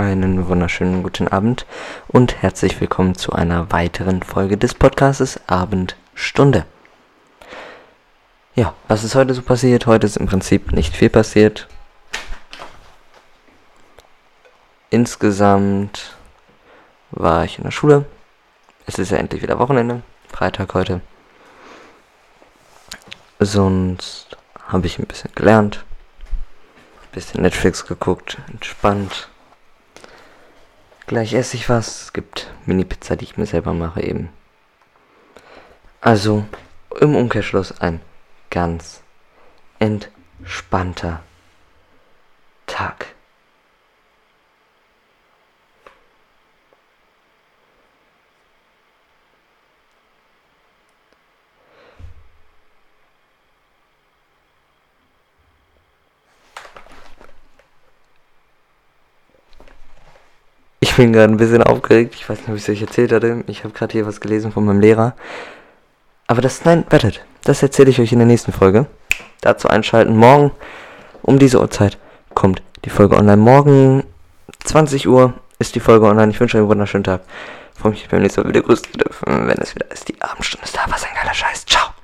Einen wunderschönen guten Abend und herzlich willkommen zu einer weiteren Folge des Podcastes Abendstunde. Ja, was ist heute so passiert? Heute ist im Prinzip nicht viel passiert. Insgesamt war ich in der Schule. Es ist ja endlich wieder Wochenende. Freitag heute. Sonst habe ich ein bisschen gelernt. Ein bisschen Netflix geguckt. Entspannt. Gleich esse ich was. Es gibt Mini-Pizza, die ich mir selber mache eben. Also im Umkehrschluss ein ganz entspannter Tag. Ich bin gerade ein bisschen aufgeregt. Ich weiß nicht, ob ich es euch erzählt hatte. Ich habe gerade hier was gelesen von meinem Lehrer. Aber das, nein, wettet. Das erzähle ich euch in der nächsten Folge. Dazu einschalten. Morgen um diese Uhrzeit kommt die Folge online. Morgen 20 Uhr ist die Folge online. Ich wünsche euch einen wunderschönen Tag. Freue mich beim nächsten Mal wieder grüßen zu dürfen, wenn es wieder ist. Die Abendstunde ist da. Was ein geiler Scheiß. Ciao.